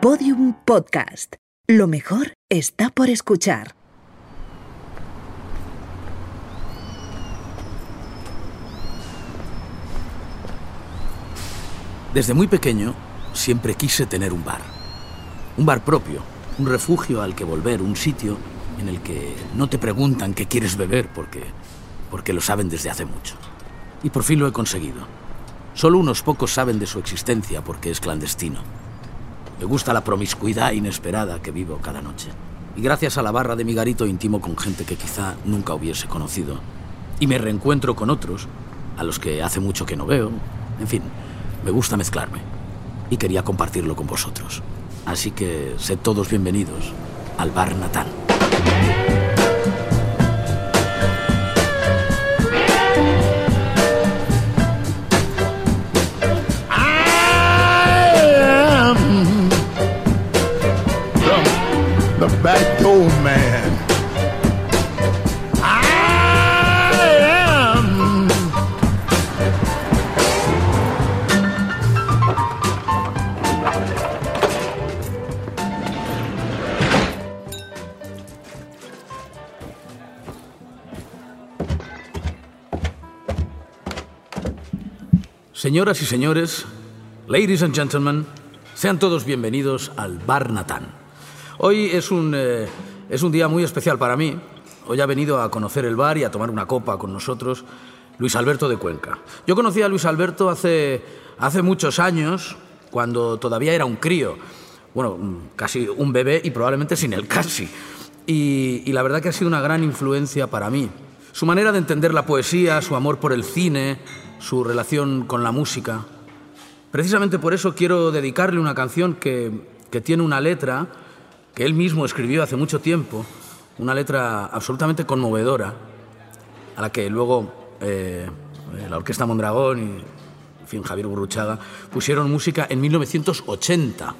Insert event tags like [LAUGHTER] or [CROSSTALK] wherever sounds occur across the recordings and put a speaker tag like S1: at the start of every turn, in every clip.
S1: Podium Podcast. Lo mejor está por escuchar.
S2: Desde muy pequeño siempre quise tener un bar. Un bar propio, un refugio al que volver, un sitio en el que no te preguntan qué quieres beber porque, porque lo saben desde hace mucho. Y por fin lo he conseguido. Solo unos pocos saben de su existencia porque es clandestino. Me gusta la promiscuidad inesperada que vivo cada noche. Y gracias a la barra de mi garito intimo con gente que quizá nunca hubiese conocido. Y me reencuentro con otros, a los que hace mucho que no veo. En fin, me gusta mezclarme. Y quería compartirlo con vosotros. Así que sed todos bienvenidos al Bar Natán. Señoras y señores, ladies and gentlemen, sean todos bienvenidos al Bar Natán. Hoy es un, eh, es un día muy especial para mí. Hoy ha venido a conocer el bar y a tomar una copa con nosotros Luis Alberto de Cuenca. Yo conocí a Luis Alberto hace, hace muchos años, cuando todavía era un crío. Bueno, mm, casi un bebé y probablemente sin el [LAUGHS] casi. Y, y la verdad que ha sido una gran influencia para mí. Su manera de entender la poesía, su amor por el cine, su relación con la música. Precisamente por eso quiero dedicarle una canción que, que tiene una letra que él mismo escribió hace mucho tiempo, una letra absolutamente conmovedora, a la que luego eh, la Orquesta Mondragón y fin, Javier Burruchaga pusieron música en 1980.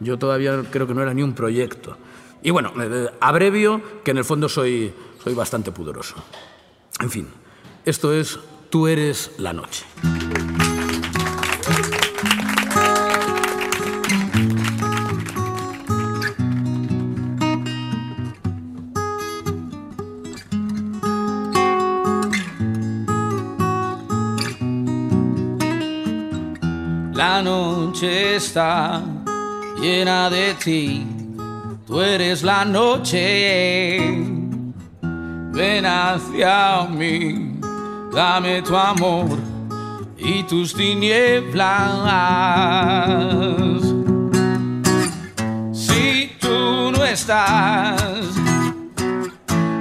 S2: Yo todavía creo que no era ni un proyecto. Y bueno, eh, abrevio que en el fondo soy, soy bastante pudoroso. En fin, esto es Tú eres la noche.
S3: La noche está llena de ti, tú eres la noche. Ven hacia mí, dame tu amor y tus tinieblas. Si tú no estás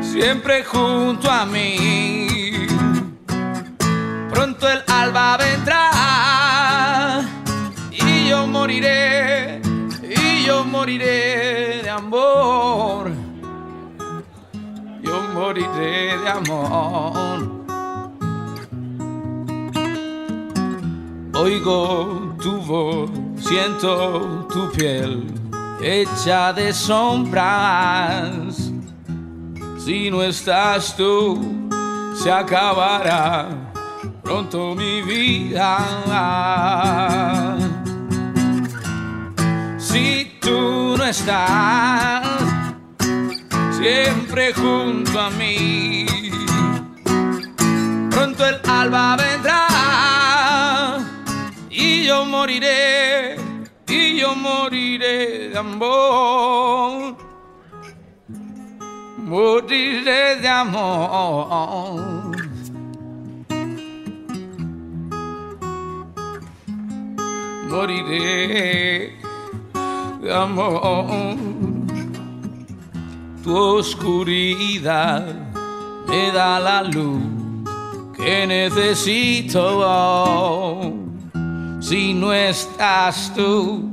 S3: siempre junto a mí, pronto el alba vendrá y yo moriré, y yo moriré de amor, yo moriré de amor. Oigo tu voz, siento tu piel hecha de sombras. Si no estás tú, se acabará pronto mi vida. Si tú no estás siempre junto a mí, pronto el alba vendrá yo moriré, y yo moriré de amor. Moriré de amor. moriré de amor. Tu oscuridad me da la luz que necesito. Si no estás tú,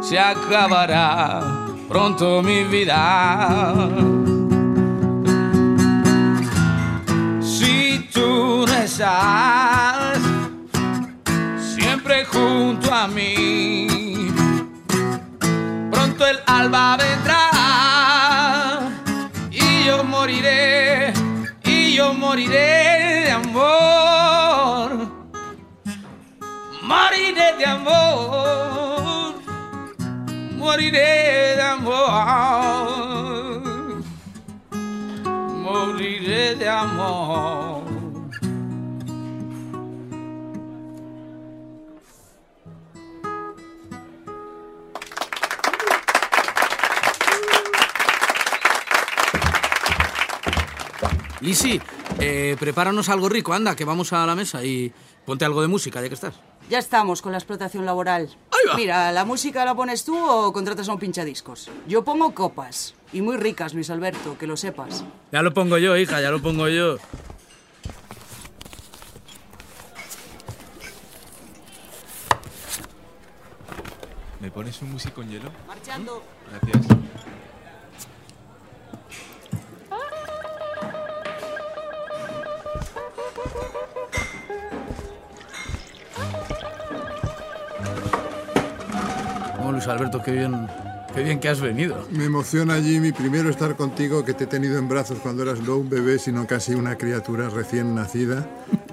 S3: se acabará pronto mi vida. Si tú no estás siempre junto a mí. Pronto el alba vendrá y yo moriré, y yo moriré Moriré de amor, moriré de amor. Moriré de amor.
S2: Lisi, eh, prepáranos algo rico, anda, que vamos a la mesa y ponte algo de música, ya que estás.
S4: Ya estamos con la explotación laboral.
S2: Ahí va.
S4: Mira, ¿la música la pones tú o contratas a un pinchadiscos? Yo pongo copas. Y muy ricas, Luis Alberto, que lo sepas.
S2: Ya lo pongo yo, hija, ya lo pongo yo.
S5: ¿Me pones un músico con hielo?
S4: Marchando.
S5: Gracias.
S2: Luis Alberto, qué bien, qué bien que has venido.
S6: Me emociona, Jimmy, primero estar contigo, que te he tenido en brazos cuando eras no un bebé, sino casi una criatura recién nacida.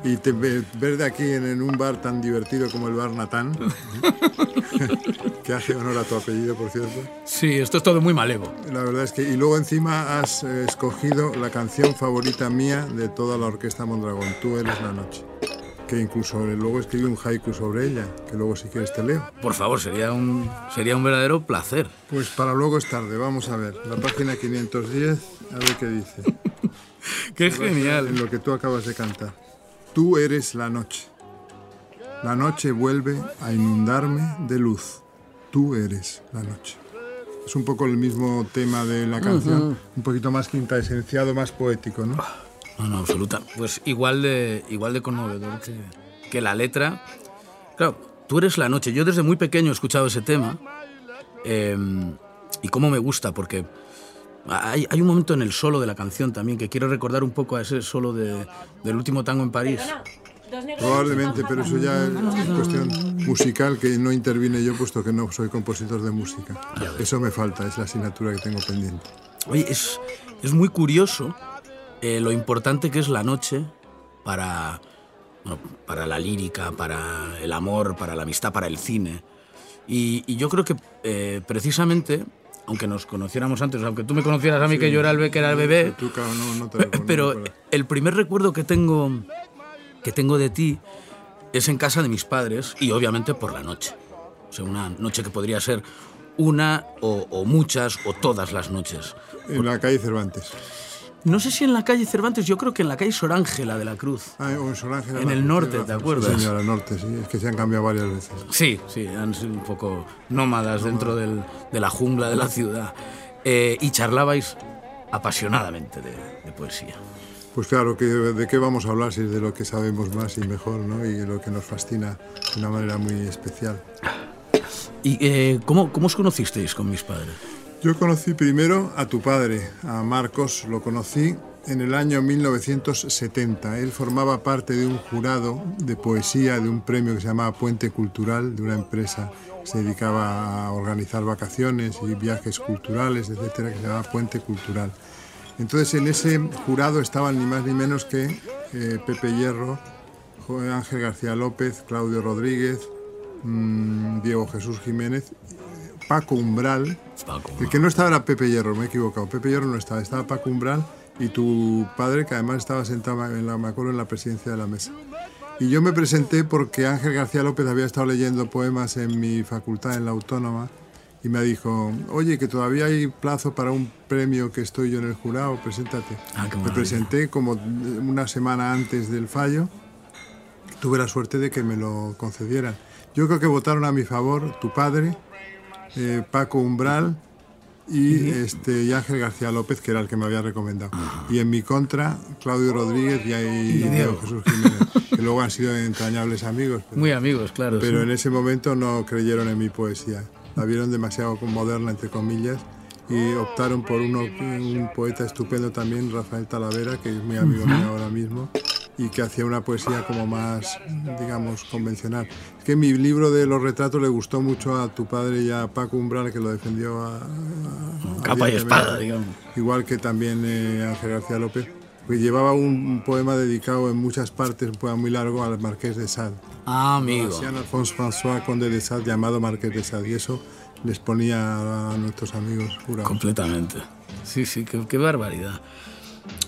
S6: Y te, ve- verte aquí en, en un bar tan divertido como el Bar Natán, [LAUGHS] que hace honor a tu apellido, por cierto.
S2: Sí, esto es todo muy malevo.
S6: La verdad es que... Y luego encima has eh, escogido la canción favorita mía de toda la Orquesta Mondragón, Tú eres la noche. Que incluso luego escribí un haiku sobre ella, que luego si quieres te leo.
S2: Por favor, sería un, sería un verdadero placer.
S6: Pues para luego es tarde, vamos a ver. La página 510, a ver qué dice. [LAUGHS]
S2: Qué
S6: En
S2: genial.
S6: lo que tú acabas de cantar. Tú eres la noche. La noche vuelve a inundarme de luz. Tú eres la noche. Es un poco el mismo tema de la canción, un poquito más quinta esenciado, más poético, ¿no?
S2: No, no, absoluta. Pues igual de, igual de conmovedor que, que la letra. Claro, tú eres la noche. Yo desde muy pequeño he escuchado ese tema. eh, y cómo me gusta, porque hay, hay un momento en el solo de la canción también que quiero recordar un poco a ese solo de- del último tango en París.
S6: Probablemente, pero eso ya es cuestión musical que no intervine yo, puesto que no soy compositor de música. Eso me falta, es la asignatura que tengo pendiente.
S2: Oye, es, es muy curioso eh, lo importante que es la noche para, bueno, para la lírica, para el amor, para la amistad, para el cine. Y, y yo creo que eh, precisamente, aunque nos conociéramos antes, aunque tú me conocieras a mí que yo era el, be- que era el bebé,
S6: Tú, claro, no, no te lo conozco,
S2: pero el primer recuerdo que tengo, que tengo de ti es en casa de mis padres y obviamente por la noche. O sea, una noche que podría ser una o, o muchas o todas las noches.
S6: En la calle Cervantes.
S2: No sé si en la calle Cervantes, yo creo que en la calle Sor Ángela de la Cruz.
S6: Ah, o en Sor Ángela
S2: En
S6: la-
S2: el norte, ¿te acuerdas?
S6: Sí, señora, norte, sí. Es que se han cambiado varias veces.
S2: Sí, sí, han sido un poco nómadas dentro del- de la jungla de la ciudad. Eh, y charlabais apasionadamente de, de poesía.
S6: Pues claro, que ¿de qué vamos a hablar si es de lo que sabemos más y mejor, ¿no? Y lo que nos fascina de una manera muy especial.
S2: ¿Y eh, ¿cómo, cómo os conocisteis con mis padres?
S6: Yo conocí primero a tu padre, a Marcos, lo conocí en el año 1970. Él formaba parte de un jurado de poesía de un premio que se llamaba Puente Cultural, de una empresa que se dedicaba a organizar vacaciones y viajes culturales, etcétera, que se llamaba Puente Cultural. Entonces en ese jurado estaban ni más ni menos que eh, Pepe Hierro, Ángel García López, Claudio Rodríguez, mm, Diego Jesús Jiménez, Paco Umbral,
S2: Paco,
S6: el que no estaba era Pepe Hierro, me he equivocado. Pepe Hierro no estaba, estaba Paco Umbral y tu padre, que además estaba sentado, en la, acuerdo, en la presidencia de la mesa. Y yo me presenté porque Ángel García López había estado leyendo poemas en mi facultad, en la Autónoma, y me dijo, oye, que todavía hay plazo para un premio que estoy yo en el jurado, preséntate.
S2: Ah,
S6: me presenté como una semana antes del fallo, tuve la suerte de que me lo concedieran. Yo creo que votaron a mi favor tu padre, eh, Paco Umbral y, este, y Ángel García López, que era el que me había recomendado. Y en mi contra, Claudio Rodríguez y, y Diego Jesús Jiménez, que luego han sido entrañables amigos. Pero,
S2: Muy amigos, claro.
S6: pero
S2: sí.
S6: en ese momento no creyeron en mi poesía. La vieron demasiado moderna, entre comillas, y optaron por uno, un poeta estupendo también, Rafael Talavera, que es muy amigo mío ahora mismo, y que hacía una poesía como más, digamos, convencional. Es que mi libro de los retratos le gustó mucho a tu padre y a Paco Umbral, que lo defendió a, a-
S2: Capa y
S6: abiertamente.
S2: espada, digamos.
S6: Igual que también eh, Ángel García López, que llevaba un, poema dedicado en muchas partes, un poema muy largo, al Marqués de Sade.
S2: Ah, amigo.
S6: Alphonse François Conde de Sade llamado Marqués de Sade y eso les ponía a nuestros amigos jurados.
S2: Completamente. Sí, sí, qué, qué barbaridad.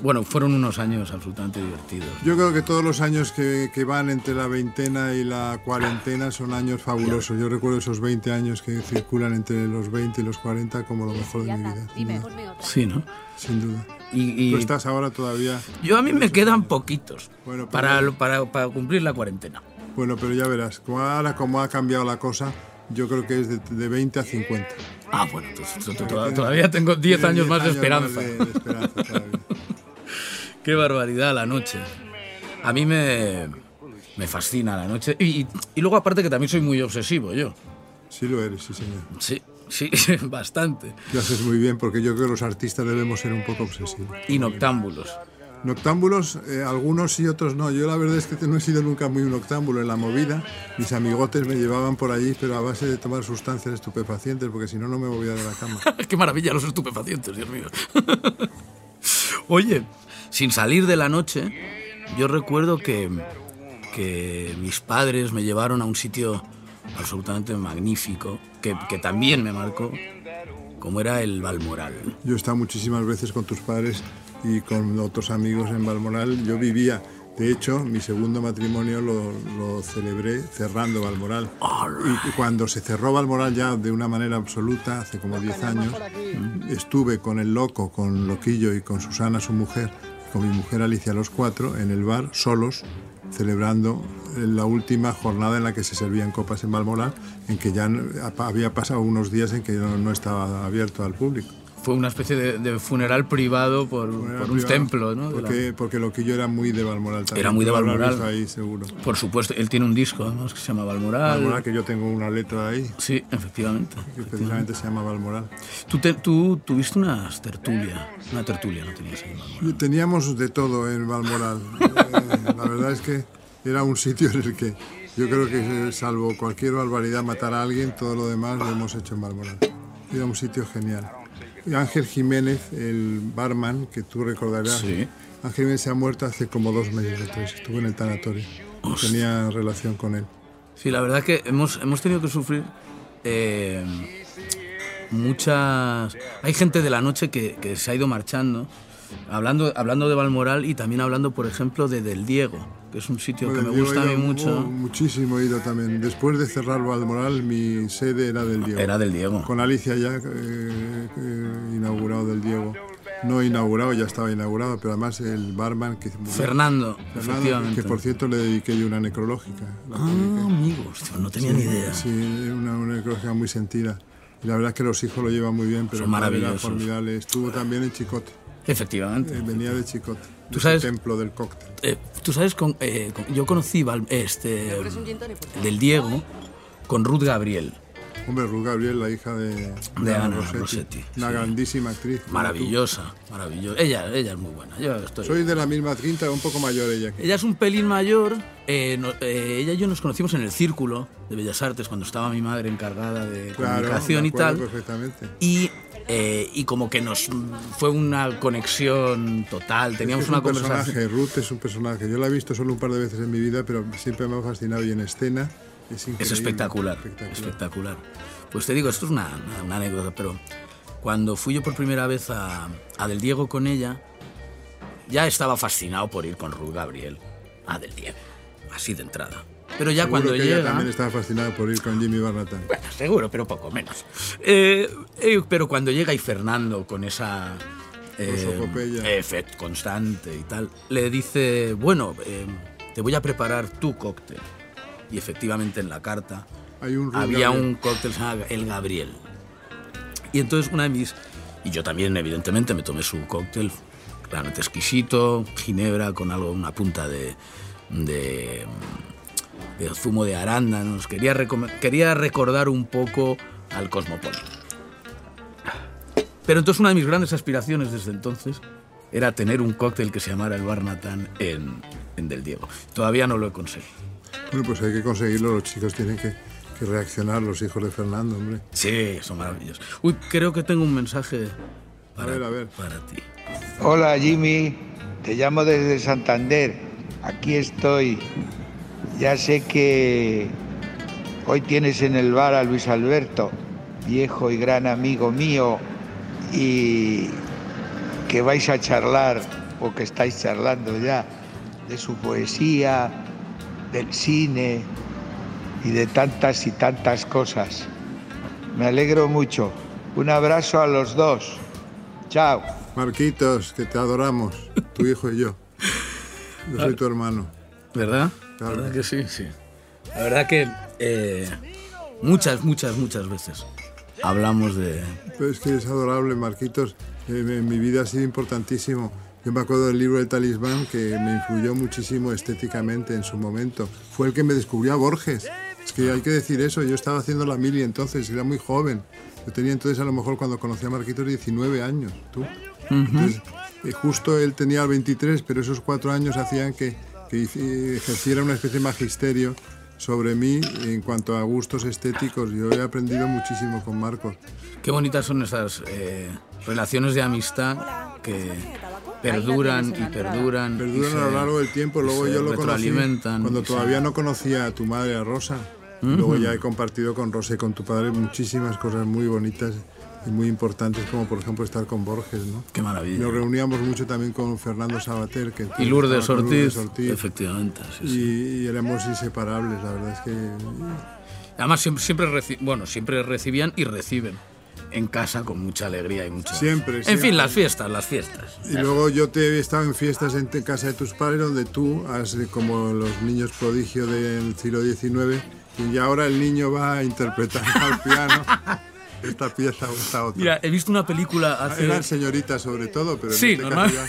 S2: Bueno, fueron unos años absolutamente divertidos.
S6: Yo creo que todos los años que, que van entre la veintena y la cuarentena son años fabulosos. Yo recuerdo esos 20 años que circulan entre los 20 y los 40 como lo mejor de mi vida. sin duda,
S2: Sí, ¿no?
S6: Sin duda.
S2: Y, y
S6: Tú estás ahora todavía...
S2: yo a mí me quedan poquitos
S6: Bueno,
S2: para, para, para cumplir la cuarentena.
S6: Bueno, pero ya verás, como ahora como ha cambiado la cosa, yo creo que es de, de 20 a 50.
S2: Ah, bueno, entonces to- to- to- todavía tengo 10
S6: Tienes
S2: años más de esperanza.
S6: de- de esperanza todavía.
S2: Qué barbaridad la noche. A mí me, me fascina la noche. Y, y- y luego aparte que también soy muy obsesivo yo.
S6: Sí lo eres, sí señor.
S2: Sí, sí, [LAUGHS] bastante.
S6: Lo haces muy bien porque yo creo que los artistas debemos ser un poco obsesivos.
S2: Y noctámbulos.
S6: Noctámbulos, eh, algunos sí, otros no. Yo la verdad es que no he sido nunca muy un noctámbulo en la movida. Mis amigotes me llevaban por allí, pero a base de tomar sustancias estupefacientes, porque si no, no me movía de la cama. [LAUGHS]
S2: Qué maravilla los estupefacientes, Dios mío. [LAUGHS] Oye, sin salir de la noche, yo recuerdo que, que mis padres me llevaron a un sitio absolutamente magnífico, que, que también me marcó, como era el Balmoral.
S6: Yo he estado muchísimas veces con tus padres y con otros amigos en Balmoral. Yo vivía, de hecho, mi segundo matrimonio lo, lo celebré cerrando Balmoral. Y cuando se cerró Balmoral ya de una manera absoluta, hace como 10 años, estuve con el loco, con Loquillo y con Susana, su mujer, con mi mujer Alicia, los cuatro, en el bar, solos, celebrando la última jornada en la que se servían copas en Balmoral, en que ya había pasado unos días en que no estaba abierto al público.
S2: Fue una especie de, de funeral privado por, por un
S6: privado,
S2: templo, ¿no? De la-
S6: Porque, porque Loquillo era muy de Balmoral también.
S2: Era muy de Balmoral.
S6: ahí, seguro.
S2: Por supuesto, él tiene un disco además que se llama Balmoral.
S6: Balmoral, que yo tengo una letra ahí,
S2: Sí, efectivamente.
S6: que precisamente se llama Balmoral.
S2: Tú, te- tú tuviste unas tertulias, una tertulia, ¿no tenías ahí en Balmoral?
S6: Teníamos de todo en Balmoral. Eh, la verdad es que era un sitio en el que yo creo que, eh, salvo cualquier barbaridad, matar a alguien, todo lo demás lo hemos hecho en Balmoral. Era un sitio genial. Ángel Jiménez, el barman, que tú recordarás,
S2: Sí.
S6: Ángel Jiménez se ha muerto hace como dos meses o tres. Estuvo en el tanatorio. Tenía relación con él.
S2: Sí, la verdad que hemos, hemos tenido que sufrir eh, muchas... Hay gente de la noche que, que se ha ido marchando, hablando, hablando de Balmoral y también hablando, por ejemplo, de Del Diego, que es un sitio que me gusta a mí mucho.
S6: muchísimo he ido también. Después de cerrar Balmoral, mi sede era del Diego.
S2: Era del Diego.
S6: Con Alicia ya eh, eh, inaugurado del Diego. No inaugurado, ya estaba inaugurado, pero además el barman que
S2: Fernando,
S6: Fernando, que por cierto le dediqué yo una necrológica.
S2: Ah, amigos, no tenía ni idea.
S6: Sí, una, una necrológica muy sentida. Y la verdad es que los hijos lo llevan muy bien, pero
S2: Son maravillosos.
S6: formidable. Estuvo también en Chicote.
S2: Efectivamente.
S6: Eh, venía de Chicote.
S2: ¿Tú sabes?
S6: ese templo del cóctel.
S2: Eh, Tú sabes, con, eh, con- yo conocí Val- este, del Diego con Ruth Gabriel.
S6: Hombre, Ruth Gabriel, la hija de,
S2: De Ana Rossetti,
S6: Una
S2: sí.
S6: grandísima actriz.
S2: Maravillosa, maravillosa. Ella, ella es muy buena. Yo estoy...
S6: Soy de la misma tinta, un poco mayor ella.
S2: Ella es un pelín mayor. eh, no- eh, ella y yo nos conocimos en el Círculo de Bellas Artes cuando estaba mi madre encargada de
S6: Claro,
S2: comunicación y tal.
S6: perfectamente.
S2: Y, eh, y como que nos fue una conexión total. Teníamos
S6: es
S2: una
S6: un
S2: conversación.
S6: personaje, Ruth es un personaje. Yo la he visto solo un par de veces en mi vida, pero siempre me ha fascinado y en escena es.
S2: Es espectacular,
S6: espectacular.
S2: espectacular. Pues te digo, esto es una, una- una anécdota, pero cuando fui yo por primera vez a, a Del Diego con ella, ya estaba fascinado por ir con Ruth Gabriel a Del Diego, así de entrada. Pero ya
S6: Seguro
S2: cuando
S6: que ella
S2: llega...
S6: también estaba fascinada por ir con Jimmy Barnatán.
S2: Bueno, seguro, pero poco menos. Eh, eh, pero cuando llega y Fernando con esa...
S6: Prosopopeya.
S2: efect constante y tal, le dice, bueno, eh, te voy a preparar tu cóctel. Y efectivamente en la carta
S6: Hay un
S2: había
S6: Gabriel.
S2: un cóctel El Gabriel. Y entonces una de mis... Y yo también, evidentemente, me tomé su cóctel, realmente exquisito, ginebra con algo, una punta de, de, de zumo de arándanos. Quería, quería recordar un poco al Cosmopolitan. Pero entonces una de mis grandes aspiraciones desde entonces era tener un cóctel que se llamara el Barnatán en, en Del Diego. Todavía no lo he conseguido.
S6: Bueno, pues hay que conseguirlo. Los chicos tienen que, que reaccionar, los hijos de Fernando, hombre.
S2: Sí, son maravillosos. Uy, creo que tengo un mensaje para,
S6: ver, a ver.
S2: para ti.
S7: Hola Jimmy, te llamo desde Santander. Aquí estoy. Ya sé que hoy tienes en el bar a Luis Alberto, viejo y gran amigo mío, y que vais a charlar, o que estáis charlando ya, de su poesía, del cine y de tantas y tantas cosas. Me alegro mucho. Un abrazo a los dos. Chao.
S6: Marquitos, que te adoramos, tu hijo y yo. Yo soy tu hermano.
S2: ¿Verdad?
S6: Claro.
S2: ¿Verdad que sí? Sí. La verdad que eh, muchas, muchas, muchas veces hablamos de...
S6: Pero es que es adorable, Marquitos. Eh, en mi vida ha sido importantísimo. Yo me acuerdo del libro El Talismán que me influyó muchísimo estéticamente en su momento. Fue el que me descubrió a Borges. Es que hay que decir eso. Yo estaba haciendo la mili entonces, era muy joven. Yo tenía entonces a lo mejor cuando conocí a Marquitos 19 años. ¿Tú? Entonces, eh, justo él tenía 23, pero esos cuatro años hacían que, que ejerciera una especie de magisterio sobre mí en cuanto a gustos estéticos. Yo he aprendido muchísimo con Marcos.
S2: Qué bonitas son esas eh, relaciones de amistad que perduran y perduran. y
S6: Perduran
S2: se-
S6: a lo largo del tiempo.
S2: y
S6: Luego yo lo conocí cuando
S2: y se-
S6: todavía no conocía a tu madre, a Rosa. Luego ya he compartido con Rosa y con tu padre muchísimas cosas muy bonitas y muy importantes, como por ejemplo estar con Borges, ¿no?
S2: Qué maravilla.
S6: Nos reuníamos mucho también con Fernando Sabater, que
S2: Y Lourdes Ortiz,
S6: Lourdes Ortiz,
S2: efectivamente. sí,
S6: y,
S2: sí.
S6: y éramos inseparables, la verdad es que
S2: Además, siempre, siempre, reci- bueno, siempre recibían y reciben en casa con mucha alegría y mucha...
S6: Siempre,
S2: En
S6: siempre.
S2: fin, las fiestas, las fiestas.
S6: Y luego yo te he estado en fiestas en casa de tus padres donde tú, has, como los niños prodigio del siglo XIX, y ahora el niño va a interpretar al [LAUGHS] piano esta pieza o esta otra.
S2: Mira, he visto una película hace...
S6: Eran señoritas sobre todo, pero en
S2: Sí,
S6: este
S2: normal.
S6: caso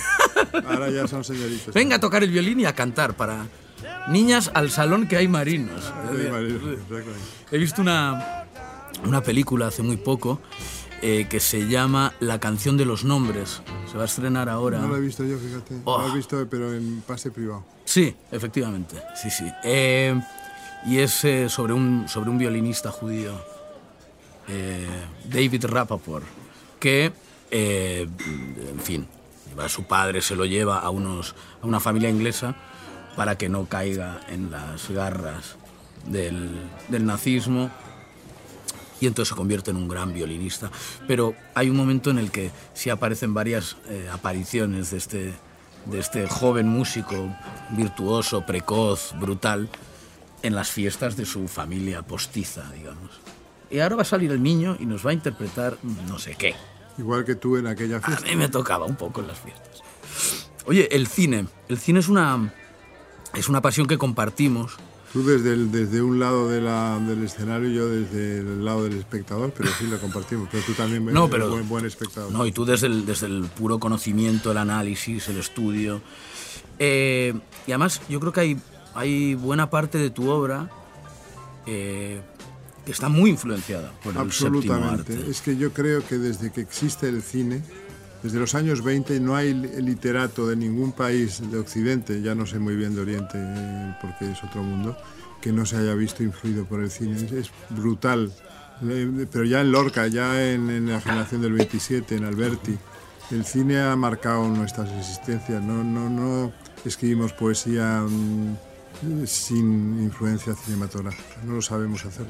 S6: ya- ahora ya son señoritas.
S2: Venga a tocar el violín y a cantar para niñas al salón que hay marinos.
S6: María, exactamente.
S2: He visto una, una película hace muy poco eh, que se llama La canción de los nombres. Se va a estrenar ahora.
S6: No lo he visto yo, fíjate.
S2: Oh.
S6: Lo he visto, pero en pase privado.
S2: Sí, efectivamente. Sí, sí. Eh, y es eh, sobre, un, sobre un violinista judío, David Rappaport, que, en fin, a su padre se lo lleva a, unos, a una familia inglesa para que no caiga en las garras del, del nazismo y entonces se convierte en un gran violinista. Pero hay un momento en el que sí aparecen varias eh, apariciones de este, de este joven músico virtuoso, precoz, brutal, en las fiestas de su familia postiza, digamos. Y ahora va a salir el niño y nos va a interpretar no sé qué.
S6: Igual que tú en aquella
S2: A
S6: fiesta.
S2: mí me tocaba un poco en las fiestas. Oye, el cine. El cine es una, es una pasión que compartimos.
S6: Tú desde, el- desde un lado de la- del escenario y yo desde el lado del espectador, pero sí lo compartimos. Pero tú también
S2: No,
S6: eres
S2: pero-
S6: buen, buen espectador.
S2: No, y tú desde el, desde el puro conocimiento, el análisis, el estudio. Eh, y además, yo creo que hay, hay buena parte de tu obra eh, que está muy influenciada por el séptimo
S6: Absolutamente.
S2: arte.
S6: Es que yo creo que desde que existe el cine, desde los años 20, no hay li- literato de ningún país de Occidente, ya no sé muy bien de Oriente eh, porque es otro mundo, que no se haya visto influido por el cine. Es, es brutal. Eh, Pero ya en Lorca, ya en, en la generación del 27, en Alberti, el cine ha marcado nuestras existencias. No, no, no escribimos poesía mm, sin influencia cinematográfica. No lo sabemos hacer.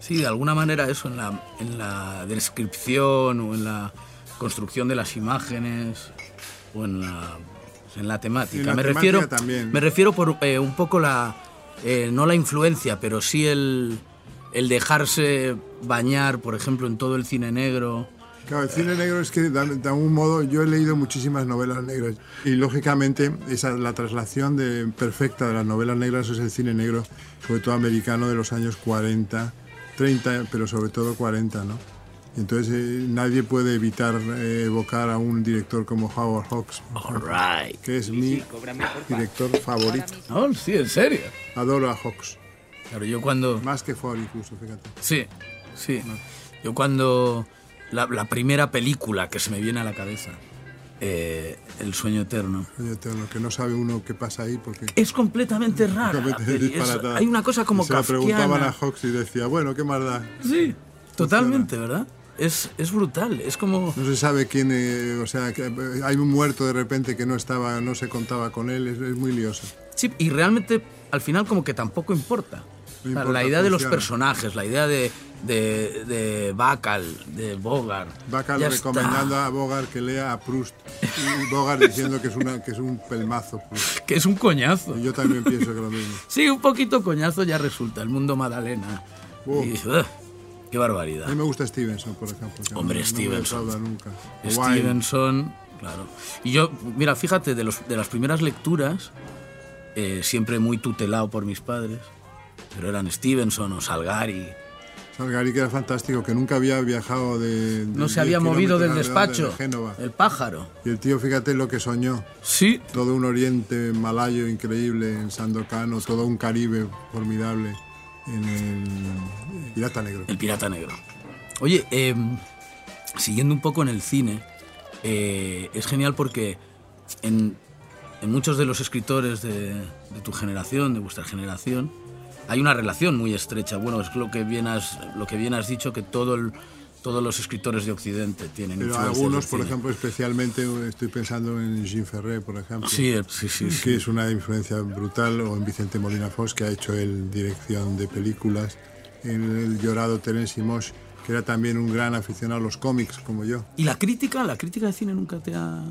S2: Sí, de alguna manera eso en la, en la descripción o en la construcción de las imágenes o en la, en la temática.
S6: En la
S2: me,
S6: temática
S2: refiero,
S6: también.
S2: me refiero por eh, un poco la, eh, no la influencia, pero sí el, el dejarse bañar, por ejemplo, en todo el cine negro.
S6: Claro, el cine negro es que de, algún modo yo he leído muchísimas novelas negras y lógicamente esa la traslación de, perfecta de las novelas negras es el cine negro, sobre todo americano de los años 40, 30, pero sobre todo 40, ¿no? Y entonces eh, nadie puede evitar eh, evocar a un director como Howard Hawks,
S2: All right.
S6: que es mi director favorito.
S2: No, sí, en serio.
S6: Adoro a Hawks,
S2: Claro, yo cuando...
S6: más que Ford incluso, fíjate.
S2: Sí, sí. Yo cuando... La, la primera película que se me viene a la cabeza, eh, El sueño eterno,
S6: Sueño eterno, que no sabe uno qué pasa ahí porque...
S2: es completamente
S6: disparatada.
S2: hay una cosa como
S6: Y Se la preguntaban a. Hawks y decía, bueno, ¿qué más da?
S2: Sí, totalmente, ¿verdad? Es, es brutal, es como...
S6: No se sabe quién, eh, o sea, eh, hay un muerto de repente que no estaba, no se contaba con él, es, es muy lioso.
S2: Sí, y realmente al final como que tampoco importa. La idea de los personajes, la idea de, de, de Bacall, de Bogart.
S6: Bacall
S2: Ya
S6: recomendando
S2: está.
S6: a Bogart que lea a Proust y Bogart diciendo que es, una, que es un pelmazo. Proust. [LAUGHS]
S2: Que es un coñazo.
S6: Y yo también pienso que lo mismo.
S2: Sí, un poquito coñazo ya resulta, el mundo Madalena. Y, qué
S6: A
S2: barbaridad.
S6: mí me gusta Stevenson, por ejemplo.
S2: Hombre,
S6: no,
S2: Stevenson.
S6: No me nunca.
S2: Stevenson, claro. Y yo, mira, fíjate, de, los, de las primeras lecturas, eh, siempre muy tutelado por mis padres, pero eran Stevenson o Salgari.
S6: Salgari, que era fantástico, que nunca había viajado de... de-
S2: No se había movido del despacho.
S6: De Génova.
S2: El pájaro.
S6: Y el tío, fíjate lo que soñó.
S2: Sí,
S6: Todo un oriente malayo increíble en Sandokan, o todo un Caribe formidable en el Pirata Negro.
S2: El Pirata Negro. Oye, eh, siguiendo un poco en el cine, eh, es genial porque en, en muchos de los escritores de, de tu generación, de vuestra generación, hay una relación muy estrecha. Bueno, es lo que bien has, lo que bien has dicho, que todo el- todos los escritores de Occidente tienen
S6: Pero algunos, por ejemplo, especialmente estoy pensando en Jean Ferré, por ejemplo.
S2: Sí, eh, sí, sí. sí.
S6: que es una influencia brutal, o en Vicente Molina Fos, que ha hecho él dirección de películas, en el llorado Terence Mosh, que era también un gran aficionado a los cómics, como yo.
S2: ¿Y la crítica? ¿La crítica de cine nunca te ha...?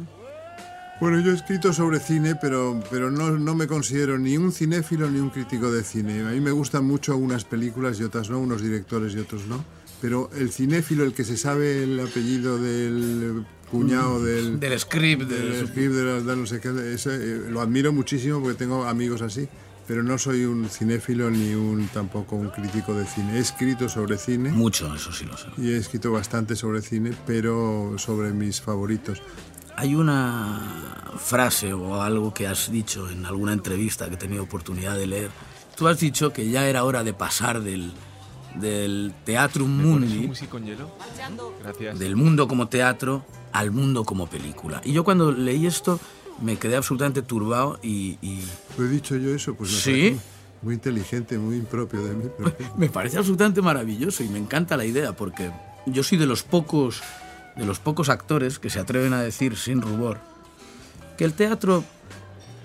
S6: Bueno, yo he escrito sobre cine, pero, pero no, no me considero ni un cinéfilo ni un crítico de cine. A mí me gustan mucho unas películas y otras no, unos directores y otros no. Pero el cinéfilo, el que se sabe el apellido del cuñado del,
S2: Del script,
S6: del
S2: del...
S6: script de los- de no sé qué, ese, eh, lo admiro muchísimo porque tengo amigos así, pero no soy un cinéfilo ni un tampoco un crítico de cine. He escrito sobre cine
S2: Mucho, eso sí lo sé.
S6: y he escrito bastante sobre cine, pero sobre mis favoritos.
S2: Hay una frase o algo que has dicho en alguna entrevista que he tenido oportunidad de leer. Tú has dicho que ya era hora de pasar del, del teatrum
S5: ¿Me pones un
S2: mundi,
S5: whisky con hielo? Gracias.
S2: del mundo como teatro, al mundo como película. Y yo cuando leí esto me quedé absolutamente turbado y, y
S6: ¿Lo he dicho yo eso? Pues me
S2: Sí.
S6: parece Muy inteligente, muy impropio de mí. pero- [LAUGHS]
S2: me parece absolutamente maravilloso y me encanta la idea porque yo soy de los pocos de los pocos actores que se atreven a decir sin rubor que el teatro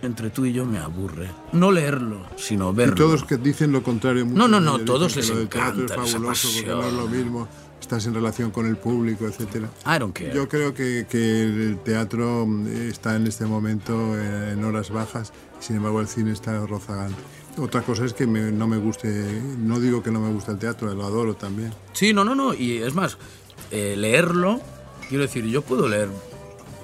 S2: entre tú y yo me aburre. No leerlo, sino
S6: Y
S2: verlo.
S6: todos que dicen lo contrario.
S2: No, no, no, todos les encanta,
S6: es fabuloso porque no es lo mismo. Estás en relación con el público, etcétera.
S2: I don't care.
S6: Yo creo que, que el teatro mm, está en este momento en horas bajas, sin embargo el cine está rozagando. Otra cosa es que me- no me guste, no digo que no me gusta el teatro, lo adoro también.
S2: Sí, no, no, no. Y es más, eh, leerlo, quiero decir, yo puedo leer.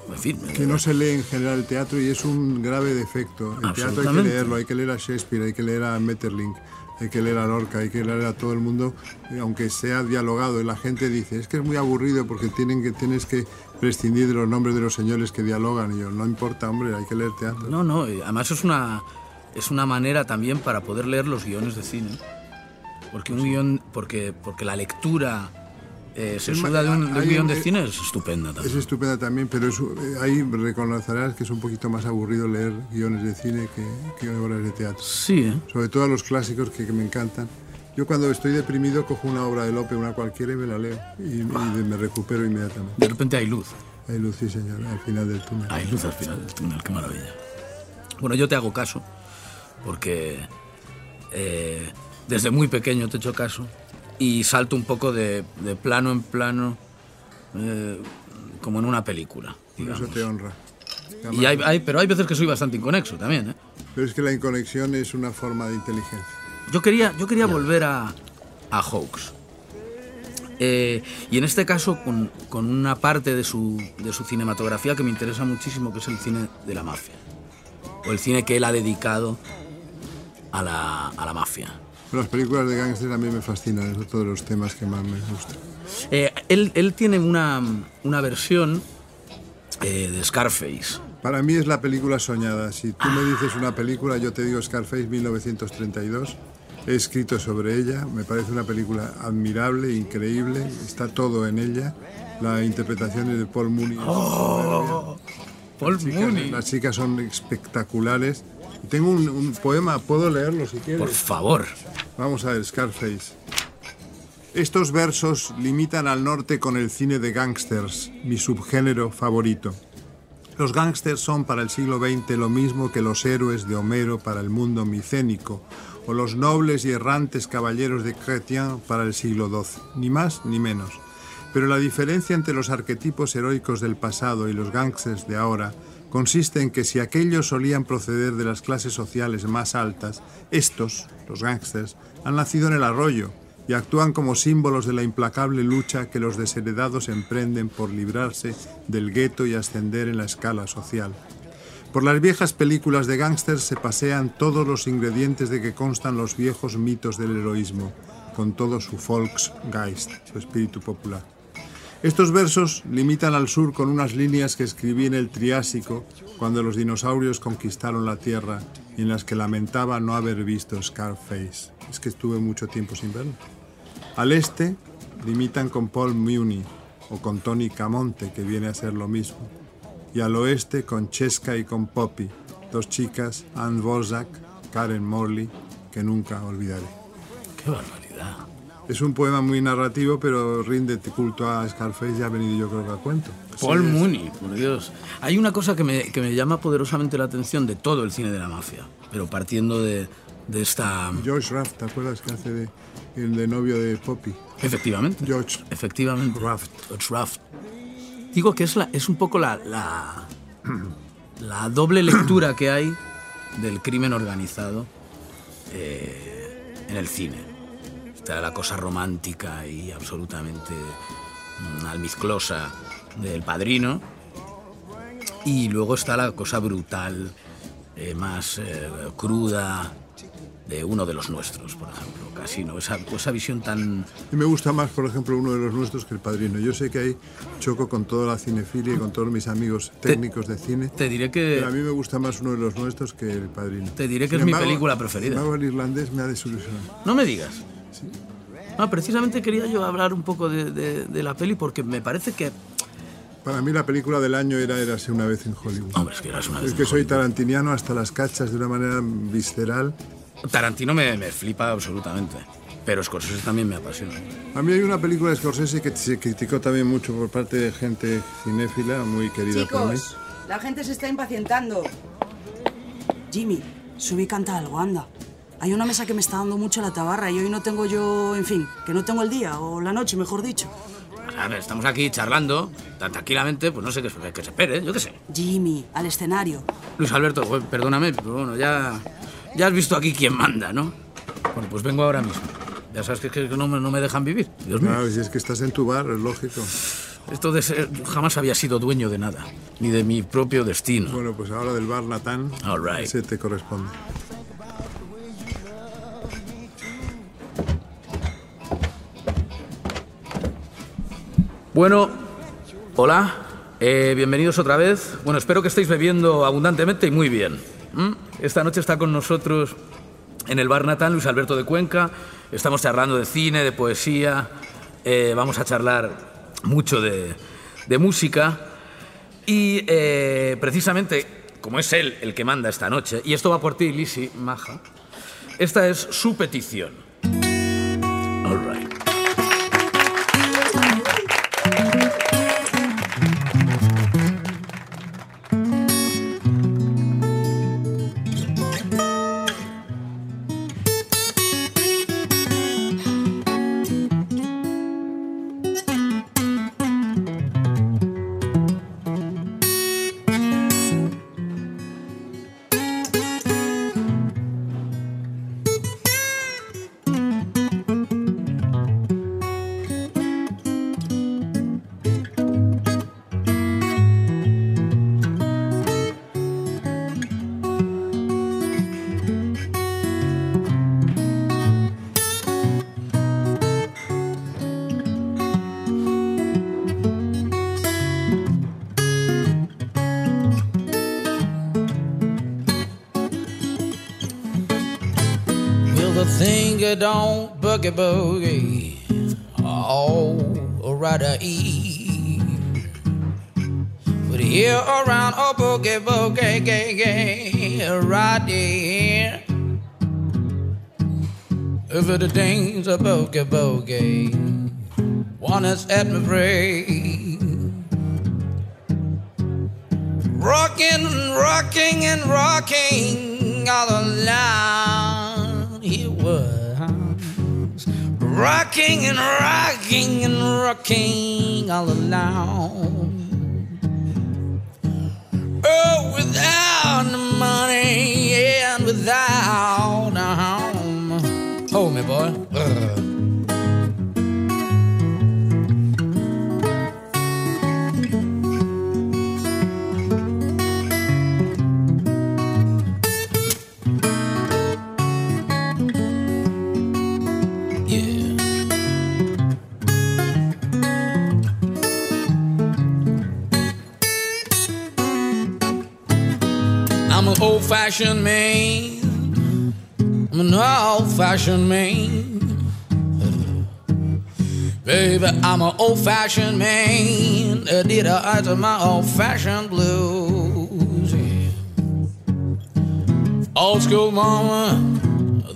S2: En fin,
S6: Que no se lee en general el teatro y es un grave defecto. El teatro hay que leerlo, hay que leer a Shakespeare, hay que leer a Metterlink, hay que leer a Lorca, hay que leer a todo el mundo, aunque sea dialogado. Y la gente dice, es que es muy aburrido porque tienen que, tienes que prescindir de los nombres de los señores que dialogan. Y yo, no importa, hombre, hay que leer teatro.
S2: No, no, además es una, es una manera también para poder leer los guiones de cine. Porque un guion, porque, porque la lectura eh, se
S6: Es
S2: suda de un, de un
S6: guion
S2: de cine es estupenda
S6: Es
S2: también.
S6: estupenda también, pero es- eh, ahí reconocerás que es un poquito más aburrido leer guiones de cine que, que obras de teatro.
S2: Sí, ¿eh?
S6: Sobre todo a los clásicos que, que me encantan. Yo cuando estoy deprimido cojo una obra de Lope, una cualquiera, y me la leo. Y, y me recupero inmediatamente.
S2: De repente hay luz.
S6: Hay luz, sí, señor, al final del túnel.
S2: Hay luz al final del túnel, qué maravilla. Bueno, yo te hago caso, porque eh, desde muy pequeño te he hecho caso y salto un poco de, de plano en plano, eh, como en una película. Digamos.
S6: eso te honra.
S2: Y hay, hay- pero hay veces que soy bastante inconexo también. ¿eh?
S6: Pero es que la inconexión es una forma de inteligencia.
S2: Yo quería, yo quería volver a, a Hawks. Eh, y en este caso con, con una parte de su, de su cinematografía que me interesa muchísimo, que es el cine de la mafia. O el cine que él ha dedicado a la, a la mafia.
S6: Las películas de gángster mí me fascinan, es otro de los temas que más me gustan.
S2: Eh, él, él tiene una, una versión eh, de Scarface.
S6: Para mí es la película soñada. Si tú me dices una película, yo te digo Scarface 1932. He escrito sobre ella. Me parece una película admirable, increíble. Está todo en ella. La interpretación es de Paul Mooney. soberbia.
S2: Paul
S6: Las chicas- Las chicas son espectaculares. Tengo un, un poema, puedo leerlo si quieres.
S2: Por favor.
S6: Vamos a ver, Scarface. Estos versos limitan al norte con el cine de gángsters, mi subgénero favorito. Los gángsters son para el siglo XX lo mismo que los héroes de Homero para el mundo micénico, o los nobles y errantes caballeros de Chrétien para el siglo XII, ni más ni menos. Pero la diferencia entre los arquetipos heroicos del pasado y los gángsters de ahora consiste en que si aquellos solían proceder de las clases sociales más altas, estos, los gángsters, han nacido en el arroyo y actúan como símbolos de la implacable lucha que los desheredados emprenden por librarse del gueto y ascender en la escala social. Por las viejas películas de gángsters se pasean todos los ingredientes de que constan los viejos mitos del heroísmo, con todo su Volksgeist, su espíritu popular. Estos versos limitan al sur con unas líneas que escribí en el Triásico cuando los dinosaurios conquistaron la Tierra y en las que lamentaba no haber visto Scarface. Es que estuve mucho tiempo sin verlo. Al este limitan con Paul Muni o con Tony Camonte, que viene a ser lo mismo. Y al oeste con Cheska y con Poppy, dos chicas, Anne Bozak, Karen Morley, que nunca olvidaré.
S2: ¡Qué barbaridad!
S6: Es un poema muy narrativo, pero rinde culto a Scarface, ya ha venido yo creo que a cuento.
S2: Paul
S6: Sí,
S2: Mooney, por Dios. Hay una cosa que me, que me llama poderosamente la atención de todo el cine de la mafia, pero partiendo de, de esta...
S6: George Raft, ¿te acuerdas que hace de, el de novio de Poppy?
S2: Efectivamente.
S6: George.
S2: Efectivamente.
S6: Raft.
S2: George Raft. Digo que es, la, es un poco la, la, [CLEARS THROAT] la doble lectura que hay del crimen organizado eh, en el cine. Está la cosa romántica y absolutamente mm, almizclosa del padrino. Y luego está la cosa brutal, eh, más eh, cruda, de uno de los nuestros, por ejemplo. Casi, ¿no? Esa, esa visión tan...
S6: Y me gusta más, por ejemplo, uno de los nuestros que el padrino. Yo sé que ahí choco con toda la cinefilia y con todos mis amigos técnicos de cine.
S2: Te diré que...
S6: Pero a mí me gusta más uno de los nuestros que el padrino.
S2: Te diré que
S6: Sin
S2: es mi
S6: embargo-
S2: película preferida.
S6: Sin embargo, el irlandés me ha desilusionado.
S2: No me digas. No, precisamente quería yo hablar un poco de, de- de la peli porque me parece que...
S6: Para mí la película del año era Érase una vez en Hollywood.
S2: Hombre, es que eras una vez
S6: Es que soy tarantiniano hasta las cachas de una manera visceral.
S2: Tarantino me, me flipa absolutamente. Pero Scorsese también me apasiona.
S6: A mí hay una película de Scorsese que se criticó también mucho por parte de gente cinéfila, muy querida por mí.
S4: Chicos, la gente se está impacientando. Jimmy, sube y canta algo, anda. Hay una mesa que me está dando mucho la tabarra y hoy no tengo yo, en fin, que no tengo el día, o la noche, mejor dicho.
S2: A ver, estamos aquí charlando, tan tranquilamente, pues no sé qué se- que se espere, yo qué sé.
S4: Jimmy, al escenario.
S2: Luis Alberto, pues, perdóname, pero bueno, ya, ya has visto aquí quién manda, ¿no? Bueno, pues vengo ahora mismo. Ya sabes que, que no, me- no me dejan vivir. Dios mío.
S6: Claro, si es que estás en tu bar, es lógico.
S2: Esto de ser... jamás había sido dueño de nada, ni de mi propio destino.
S6: Bueno, pues ahora del bar Natán,
S2: All right.
S6: ese te corresponde.
S2: Bueno, hola, eh, bienvenidos otra vez. Bueno, espero que estéis bebiendo abundantemente y muy bien. Esta noche está con nosotros en el bar Natán Luis Alberto de Cuenca. Estamos charlando de cine, de poesía. eh, vamos a charlar mucho de, de música. Y eh, precisamente, como es él el que manda esta noche, y esto va por ti, Lisi, maja, esta es su petición. All right.
S3: darkness at my brain. Rocking, and rocking, and rocking all alone. He was
S2: rocking and rocking and rocking all alone. Oh, without the money. Old fashioned man. I'm an old fashioned man. Baby, I'm an old fashioned man. I did I to my old fashioned blues. Yeah. Old school mama,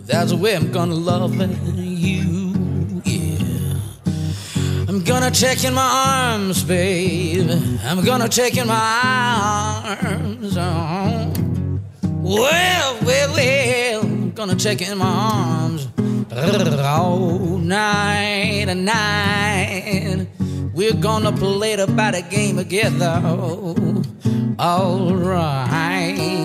S2: that's the way I'm gonna love you. Yeah. I'm gonna take in my arms, babe. I'm gonna take in my arms. Oh. Well, well, well, gonna take in my arms all night and night. We're gonna play the body game together. All right.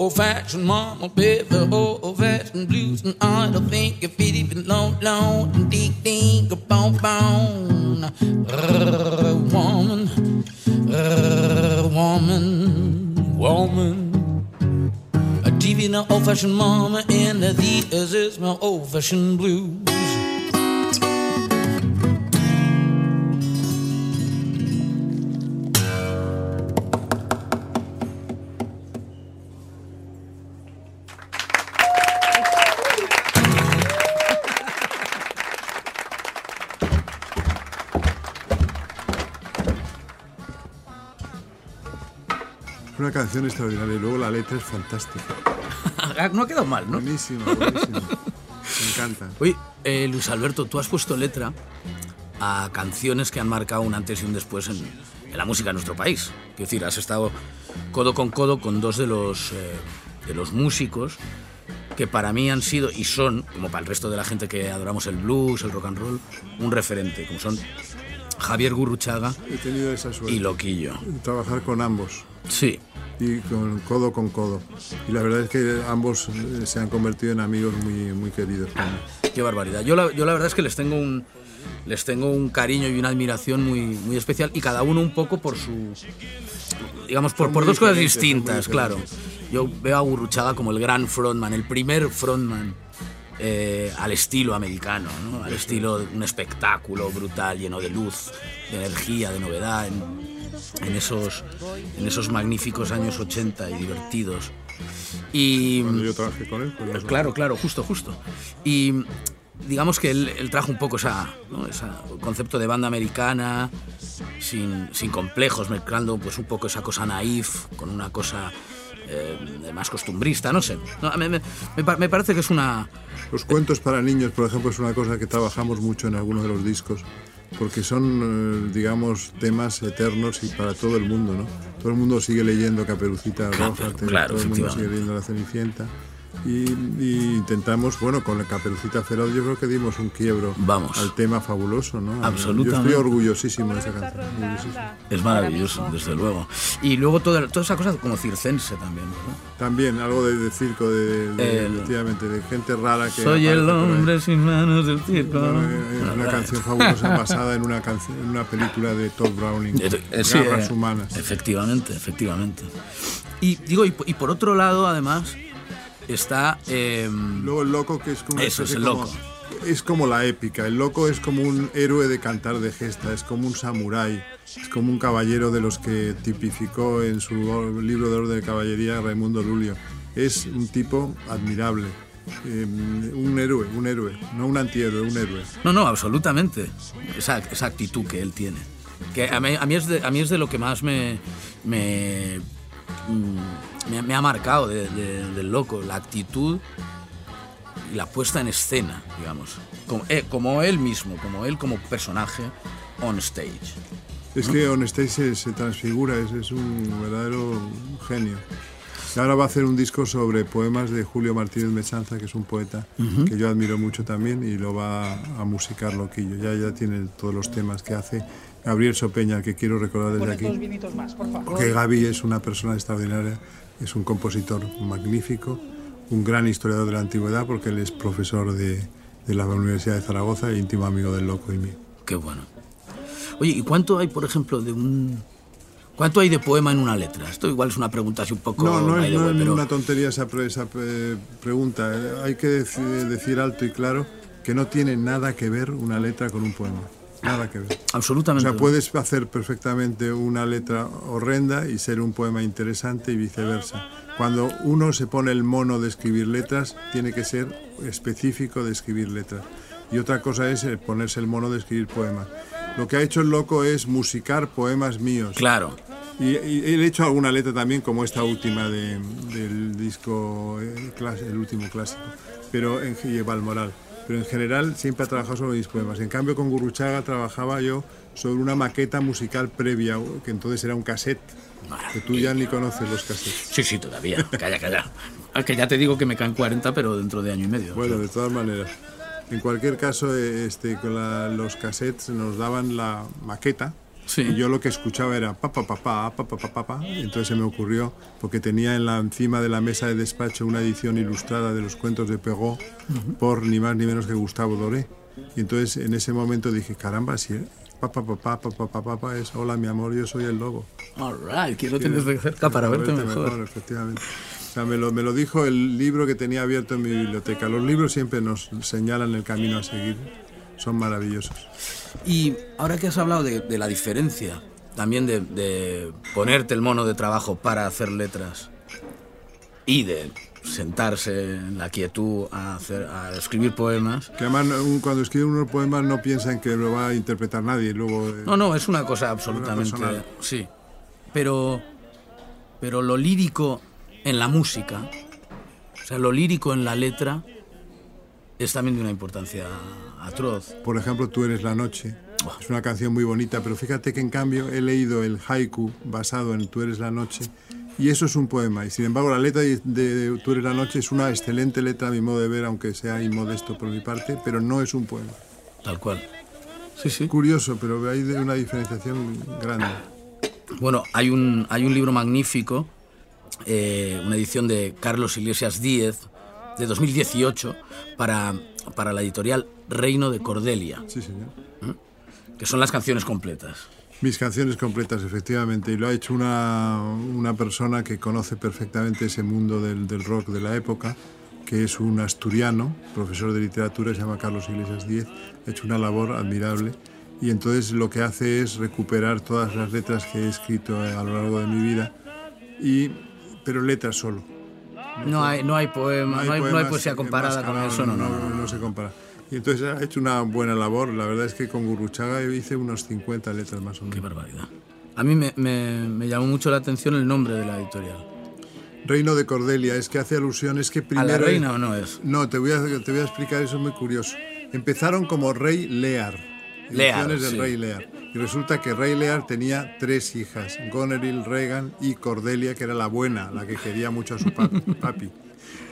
S2: Old fashioned mama, oh, old fashioned blues, and I don't think if it even long, long, and ding, ding, a bone, bone. Woman, woman, woman. A TV, no old fashioned mama, and these is my old fashioned blues.
S6: Una canción extraordinaria y luego la letra es fantástica. [LAUGHS]
S8: no ha quedado mal, ¿no?
S6: Buenísima, buenísima. [LAUGHS] Me encanta.
S8: Oye, eh, Luis Alberto, tú has puesto letra a canciones que han marcado un antes y un después en, en la música de nuestro país. Quiero decir, has estado codo con codo con dos de los, eh, de los músicos que para mí han sido y son, como para el resto de la gente que adoramos el blues, el rock and roll, un referente, como son Javier Gurruchaga
S6: He tenido esa suerte.
S8: y Loquillo.
S6: Trabajar con ambos
S8: Sí,
S6: y con codo con codo. Y la verdad es que ambos eh, se han convertido en amigos muy, muy queridos.
S8: Qué barbaridad. Yo la, yo la verdad es que les tengo un les tengo un cariño y una admiración muy, muy especial y cada uno un poco por su digamos por, por dos cosas distintas, claro. Yo veo a Gurruchaga como el gran frontman, el primer frontman eh, al estilo americano, ¿no? al estilo de un espectáculo brutal, lleno de luz, de energía, de novedad, en, en esos, en esos magníficos años 80 y divertidos. Y,
S6: Cuando yo trabajé con él, pues,
S8: Claro, claro, justo, justo. Y digamos que él, él trajo un poco esa, ¿no? esa concepto de banda americana, sin, sin complejos, mezclando pues un poco esa cosa naif con una cosa eh, más costumbrista, no sé. No, me, me- me parece que es una...
S6: Los cuentos para niños, por ejemplo, es una cosa que trabajamos mucho en algunos de los discos, porque son, eh, digamos, temas eternos y para todo el mundo, ¿no? Todo el mundo sigue leyendo Caperucita
S8: Claro,
S6: Roja,
S8: claro,
S6: todo el mundo sigue leyendo La Cenicienta. Y, y intentamos, bueno, con la Caperucita Feroz yo creo que dimos un quiebro
S8: Vamos.
S6: al tema fabuloso, ¿no?
S8: Absolutamente.
S6: Yo estoy orgullosísimo de esa canción. orgullosísimo.
S8: Es maravilloso, desde luego. Y luego toda, toda esa cosa como circense también, ¿verdad?
S6: También algo de, de circo, de, de-
S8: El-
S6: efectivamente, de gente rara que...
S8: Soy el hombre sin manos del circo.
S6: Bueno, Es una canción fabulosa basada en una, canción, en una película de Todd Browning,
S8: Eh, eh, sí,
S6: Garras
S8: eh,
S6: Humanas.
S8: Efectivamente, efectivamente. Y digo, y, y por otro lado, además,
S2: está... eh,
S6: Luego el loco, que es como...
S2: Eso es el
S6: como-
S2: loco.
S6: Es como la épica. El loco es como un héroe de cantar de gesta, es como un samurái, es como un caballero de los que tipificó en su libro de orden de caballería Raimundo Lulio. Es un tipo admirable, eh, un héroe, un héroe, no un antihéroe, un héroe.
S2: No, no, absolutamente. Esa, esa actitud que él tiene. Que a mí, a mí es, de, a mí es de lo que más me, me, mm, me, me ha marcado de- de- del loco, la actitud y la puesta en escena, digamos. Como, eh, como él mismo, como él como personaje on stage.
S6: Es que On Stage se, se transfigura, es, es un verdadero genio. Y ahora va a hacer un disco sobre poemas de Julio Martínez Mechanza, que es un poeta que yo admiro mucho también, y lo va a musicar loquillo. Ya, ya tiene todos los temas que hace. Gabriel Sopeña, al que quiero recordar desde aquí. Porque Gaby es una persona extraordinaria, es un compositor magnífico, un gran historiador de la antigüedad, porque él es profesor de, de la Universidad de Zaragoza e íntimo amigo del loco y mío.
S2: Qué bueno. Oye, ¿y cuánto hay, por ejemplo, de un... ¿Cuánto hay de poema en una letra? Esto igual es una pregunta así un poco...
S6: No, no es,
S2: the
S6: no
S2: way,
S6: es
S2: pero-
S6: una tontería esa, pre- esa pre- pregunta. Eh, Hay que deci- decir alto y claro que no tiene nada que ver una letra con un poema. Nada que ver. O
S2: Absolutamente.
S6: sea, puedes hacer perfectamente una letra horrenda y ser un poema interesante y viceversa. Cuando uno se pone el mono de escribir letras, tiene que ser específico de escribir letras. Y otra cosa es eh, ponerse el mono de escribir poemas. Lo que ha hecho el loco es musicar poemas míos.
S2: Claro.
S6: Y, y he hecho alguna letra también, como esta última de- del disco, eh, el último clásico, pero en, Valmoral. Pero en general siempre ha trabajado sobre mis poemas. En cambio, con Gurruchaga trabajaba yo sobre una maqueta musical previa, que entonces era un cassette, que tú ya ni conoces los cassettes.
S2: Sí, sí, todavía. Calla, calla. Ah, Que ya te digo que me caen 40, pero dentro de año y medio.
S6: Bueno, de todas maneras. En cualquier caso, eh, este, con la- los cassettes nos daban la maqueta.
S2: Sí.
S6: Y yo lo que escuchaba era papá, papá, papá, papá, papá. Entonces se me ocurrió, porque tenía en la, encima de la mesa de despacho una edición ilustrada de los cuentos de Pegó uh -huh. por ni más ni menos que Gustavo Doré. Y entonces en ese momento dije, caramba, si ¿sí? papá, papá, papá, papá, papá es hola mi amor, yo soy el lobo.
S2: All right, quiero tenerte cerca para verte, verte mejor. mejor.
S6: Efectivamente. O sea, me lo, me lo dijo el libro que tenía abierto en mi biblioteca. Los libros siempre nos señalan el camino a seguir. Son maravillosos.
S2: Y ahora que has hablado de, de la diferencia, también de, de ponerte el mono de trabajo para hacer letras y de sentarse en la quietud a, hacer, a escribir poemas.
S6: Que además cuando escribe unos poemas no piensa en que lo va a interpretar nadie. Luego, eh,
S2: No, no, es una cosa absolutamente... Sí. Pero, pero lo lírico en la música, o sea, lo lírico en la letra, es también de una importancia atroz.
S6: por ejemplo, Tú eres la noche. Es una canción muy bonita, pero fíjate que en cambio he leído el haiku basado en Tú eres la noche y eso es un poema. Y sin embargo, la letra de, de Tú eres la noche es una excelente letra a mi modo de ver, aunque sea inmodesto por mi parte, pero no es un poema.
S2: Tal cual. Sí, sí.
S6: Curioso, pero hay una diferenciación grande.
S2: Bueno, hay un, hay un libro magnífico, eh, una edición de Carlos Iglesias Díez, de 2018, para, para la editorial Reino de Cordelia,
S6: Sí, señor.
S2: que son las canciones completas.
S6: Mis canciones completas, efectivamente, y lo ha hecho una, una persona que conoce perfectamente ese mundo del, del rock de la época, que es un asturiano, profesor de literatura, se llama Carlos Iglesias Díez, ha hecho una labor admirable, y entonces lo que hace es recuperar todas las letras que he escrito a lo largo de mi vida, y, pero letras solo.
S2: No hay, no hay poema, no hay, no hay poesía comparada con eso, no, no, no.
S6: se compara. Y entonces ha hecho una buena labor, la verdad es que con Gurruchaga hice unos 50 letras más o menos.
S2: Qué barbaridad. A mí me, me- me llamó mucho la atención el nombre de la editorial.
S6: Reino de Cordelia, es que hace alusión, es que
S2: ¿A
S6: primero...
S2: la reina o no es?
S6: No, te voy, a, te voy a explicar, eso es muy curioso. Empezaron como Rey Lear,
S2: Lear,
S6: ediciones del
S2: sí.
S6: Rey Lear. Y resulta que Rey Lear tenía tres hijas, Goneril, Regan y Cordelia, que era la buena, la que quería mucho a su pa- [LAUGHS] papi.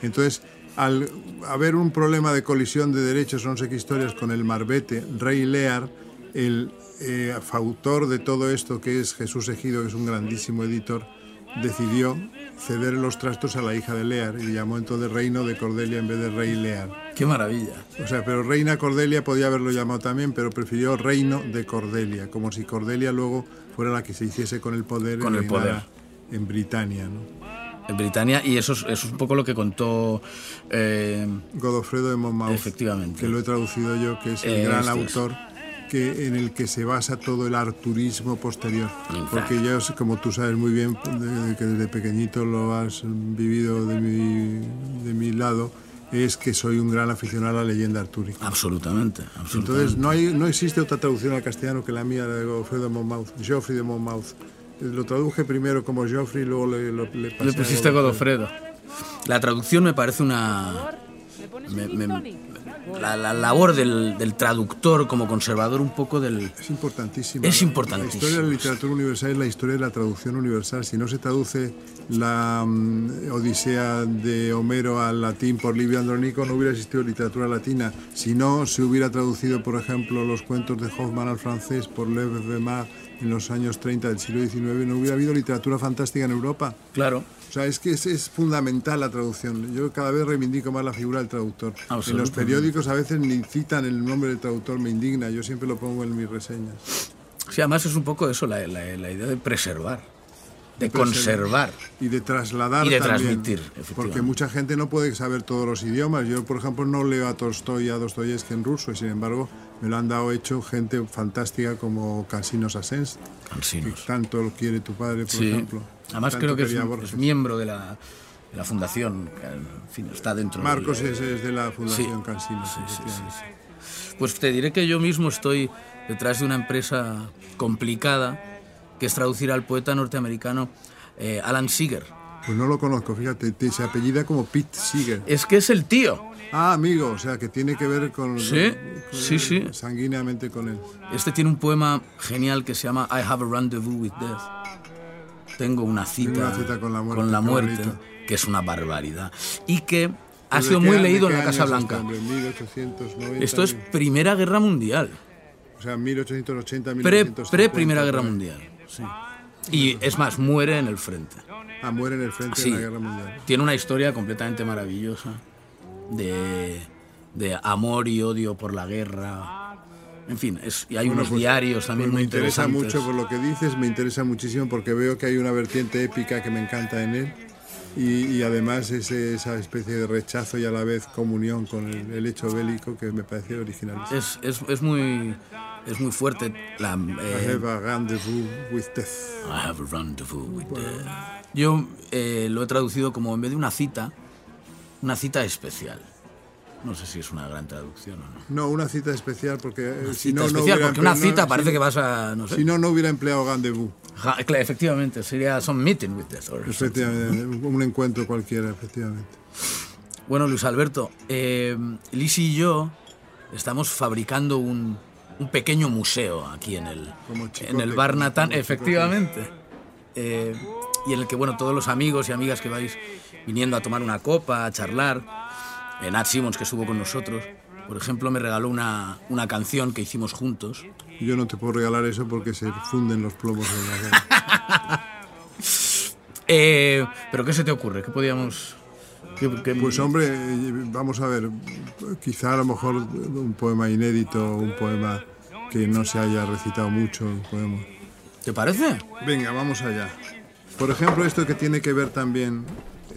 S6: Entonces, al haber un problema de colisión de derechos, no sé qué historias, con el Marbete, Rey Lear, el eh, autor de todo esto, que es Jesús Ejido, que es un grandísimo editor, decidió ceder los trastos a la hija de Lear y llamó entonces Reino de Cordelia en vez de Rey Lear.
S2: Qué maravilla.
S6: O sea, pero Reina Cordelia podía haberlo llamado también, pero prefirió Reino de Cordelia, como si Cordelia luego fuera la que se hiciese con el poder y
S2: Con el
S6: reinara
S2: poder.
S6: en Britania. ¿no?
S2: En Britania, y eso es, eso es un poco lo que contó. eh,
S6: Godofredo de Monmouth.
S2: Efectivamente.
S6: Que lo he traducido yo, que es el
S2: Eh,
S6: gran
S2: este es.
S6: Que, en el que se basa todo el arturismo posterior.
S2: Exacto.
S6: Porque yo, como tú sabes muy bien, de- que desde pequeñito lo has vivido de mi, de mi lado, es que soy un gran aficionado a la leyenda artúrica.
S2: absolutamente, absolutamente.
S6: Entonces, no, hay, no existe otra traducción al castellano que la mía, la de Godofredo de Monmouth, Geoffrey de Monmouth. Lo traduje primero como Geoffrey, luego le, lo- le pasé
S2: Le
S6: a
S2: pusiste Godofredo. La traducción me parece una. me- me- la, la labor del, del traductor como conservador un poco del.
S6: Es importantísimo.
S2: Es
S6: ¿no?
S2: importantísimo,
S6: La historia de la literatura universal es la historia de la traducción universal. Si no se traduce la mm, Odisea de Homero al latín por Livio Andronico, no hubiera existido literatura latina. Si no se hubiera traducido, por ejemplo, los cuentos de Hoffman al francés por Lev Weimar en los años 30 del siglo XIX, no hubiera habido literatura fantástica en Europa.
S2: Claro.
S6: O sea, es que es, es fundamental la traducción. Yo cada vez reivindico más la figura del traductor. En los periódicos a veces ni citan el nombre del traductor, me indigna. Yo siempre lo pongo en mis reseñas.
S2: Sí, además es un poco eso, la, la- la idea de preservar, de conservar.
S6: Y de trasladar
S2: Y de
S6: también,
S2: transmitir.
S6: Porque mucha gente no puede saber todos los idiomas. Yo, por ejemplo, no leo a Tolstoy y a Dostoyevsky en ruso, y sin embargo me lo han dado hecho gente fantástica como Casinos Asens, que
S2: Cansinos.
S6: tanto lo quiere tu padre, por
S2: Sí.
S6: ejemplo.
S2: Además creo que es, un- es miembro de la, de la fundación, en fin, está dentro.
S6: Marcos
S2: del-
S6: es, es de la Fundación
S2: Sí.
S6: Cansinos.
S2: Sí, sí. Pues te diré que yo mismo estoy detrás de una empresa complicada que es traducir al poeta norteamericano eh, Alan Seeger.
S6: Pues no lo conozco, fíjate, te- se apellida como Pete Seeger.
S2: Es que es el tío.
S6: Ah, amigo, o sea, que tiene que ver con...
S2: Sí,
S6: con-
S2: sí, sí.
S6: Sanguíneamente con él.
S2: Este tiene un poema genial que se llama I have a rendezvous with death. Tengo una cita,
S6: una cita con la muerte,
S2: con la
S6: qué
S2: muerte,
S6: bonito.
S2: que es una barbaridad. Y que ha
S6: ¿De
S2: sido muy leído en la Casa Blanca.
S6: hombre? 1890.
S2: Esto es Primera Guerra Mundial.
S6: O sea, 1880,
S2: Pre,
S6: 1950.
S2: pre Primera Guerra. Mundial. sí. Y es más, muere en el frente.
S6: Ah, muere en el frente
S2: Sí.
S6: de la Guerra Mundial.
S2: Tiene una historia completamente maravillosa de, de amor y odio por la guerra. En fin, es, y hay
S6: Bueno,
S2: unos
S6: pues-
S2: diarios también
S6: pues
S2: muy
S6: me interesa
S2: interesantes.
S6: mucho por lo que dices, me interesa muchísimo porque veo que hay una vertiente épica que me encanta en él y, y además ese- esa especie de rechazo y a la vez comunión con el, el hecho bélico que me parece original.
S2: Es, es, es muy, es muy fuerte. La,
S6: I
S2: eh,
S6: have a rendezvous with death.
S2: I have a rendezvous with death. Yo eh, lo he traducido como en vez de una cita, una cita especial. No sé si es una gran traducción o no.
S6: No, una cita especial porque eh, si
S2: Cita
S6: no, no
S2: especial,
S6: hubiera
S2: porque una
S6: no,
S2: cita
S6: si-
S2: parece que vas a. No sé.
S6: Si no, no hubiera empleado rendezvous.
S2: Ja, efectivamente, sería some meeting with death. or something.
S6: Efectivamente, un encuentro cualquiera, efectivamente.
S2: Bueno, Luis Alberto, eh, Lisi y yo estamos fabricando un, un pequeño museo aquí en el,
S6: Chicote,
S2: en el Bar Natán, efectivamente. Eh, y en el que, bueno, todos los amigos y amigas que vais viniendo a tomar una copa, a charlar, Nat Simmons, que estuvo con nosotros, por ejemplo, me regaló una, una canción que hicimos juntos.
S6: Yo no te puedo regalar eso porque se funden los plomos en la. [LAUGHS]
S2: Eh, ¿Pero qué se te ocurre? ¿Qué podíamos...? qué- qué-
S6: Pues hombre, vamos a ver, quizá a lo mejor un poema inédito, un poema que no se haya recitado mucho, poema.
S2: ¿Te parece?
S6: Venga, vamos allá. Por ejemplo, esto que tiene que ver también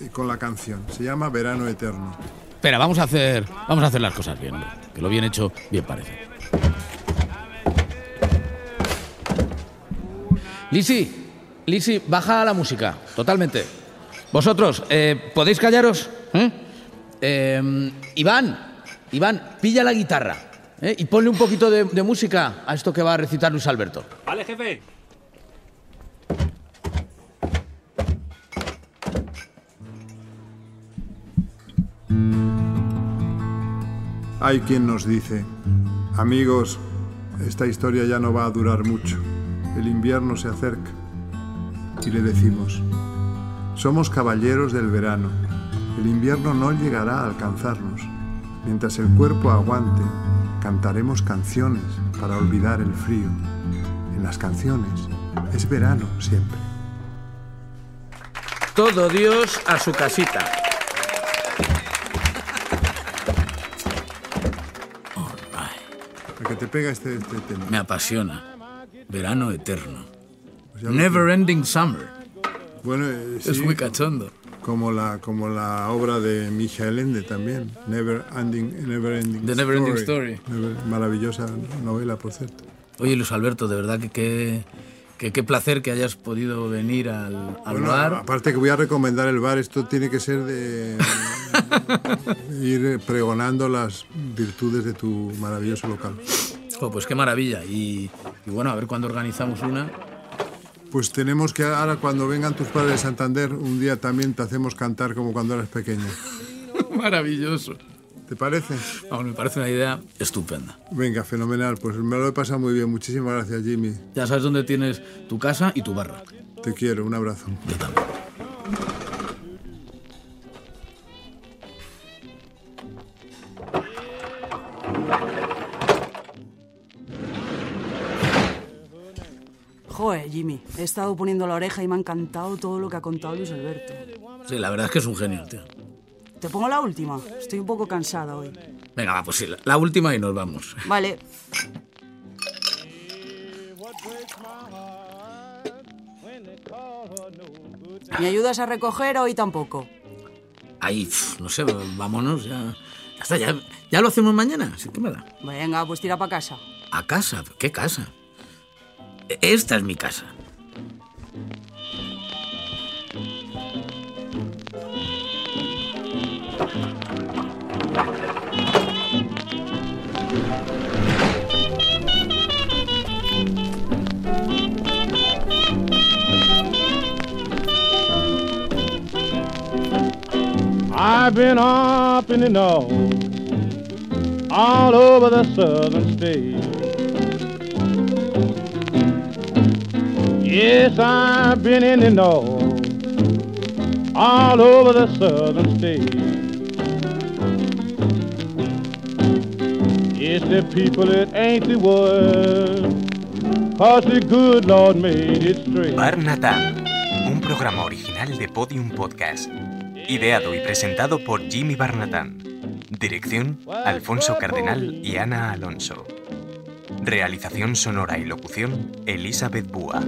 S6: eh, con la canción. Se llama Verano Eterno.
S2: Espera, vamos a hacer, vamos a hacer las cosas bien. Que lo bien hecho, bien parece. Lisi, Lisi, baja la música, totalmente. Vosotros, eh, ¿podéis callaros? ¿Eh? Eh, Iván, Iván, pilla la guitarra y ponle un poquito de, de música a esto que va a recitar Luis Alberto.
S5: Vale, jefe.
S6: Hay quien nos dice, amigos, esta historia ya no va a durar mucho. El invierno se acerca. Y le decimos, somos caballeros del verano. El invierno no llegará a alcanzarnos. Mientras el cuerpo aguante, cantaremos canciones para olvidar el frío. En las canciones es verano siempre.
S2: Todo Dios a su casita.
S6: Te pega este, este tema?
S2: Me apasiona. Verano eterno.
S6: Pues
S2: Never ending summer.
S6: Bueno, eh,
S2: Es
S6: sí,
S2: muy cachondo.
S6: como la, como la obra de Michael Ende también, Never Ending, Never Ending
S2: The Never Ending Story.
S6: Never- maravillosa novela, por cierto.
S2: Oye, Luis Alberto, de verdad que qué que, qué placer que hayas podido venir al, al
S6: Bueno,
S2: bar.
S6: aparte que voy a recomendar el bar, esto tiene que ser de [LAUGHS] ir pregonando las virtudes de tu maravilloso local.
S2: Jo, pues qué maravilla. Y, y bueno, a ver cuándo organizamos una.
S6: Pues tenemos que ahora cuando vengan tus padres de Santander, un día también te hacemos cantar como cuando eras pequeño. [LAUGHS]
S2: Maravilloso.
S6: ¿Te parece?
S2: Vamos, me parece una idea estupenda.
S6: Venga, fenomenal. Pues me lo he pasado muy bien. Muchísimas gracias, Jimmy.
S2: Ya sabes dónde tienes tu casa y tu barra.
S6: Te quiero. Un abrazo.
S2: Yo también.
S4: Jimmy, he estado poniendo la oreja y me ha encantado todo lo que ha contado Luis Alberto.
S2: Sí, la verdad es que es un genio, tío.
S4: Te pongo la última. Estoy un poco cansada hoy.
S2: Venga, va, pues sí, la, última y nos vamos.
S4: Vale. ¿Me ayudas a recoger hoy tampoco?
S2: Ahí, no sé, vámonos, ya. Ya está, ya, ya lo hacemos mañana. ¿Sí? ¿Qué me da?
S4: Venga, pues tira para casa.
S2: ¿A casa? ¿Qué casa? Esta es mi casa.
S9: I've been up in the north, all over the southern states. Yes, I've been in the north, all over the southern states. It's the people that ain't the world, cause the good Lord made it straight.
S10: Bar Natán, un programa original de Podium Podcast. Ideado y presentado por Jimmy Barnatán. Dirección, Alfonso Cardenal y Ana Alonso. Realización sonora y locución, Elizabeth Búa.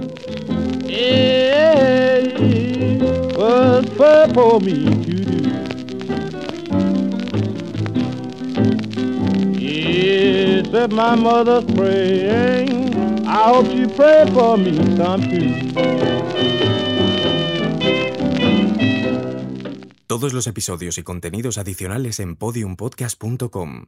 S10: Todos los episodios y contenidos adicionales en podiumpodcast.com.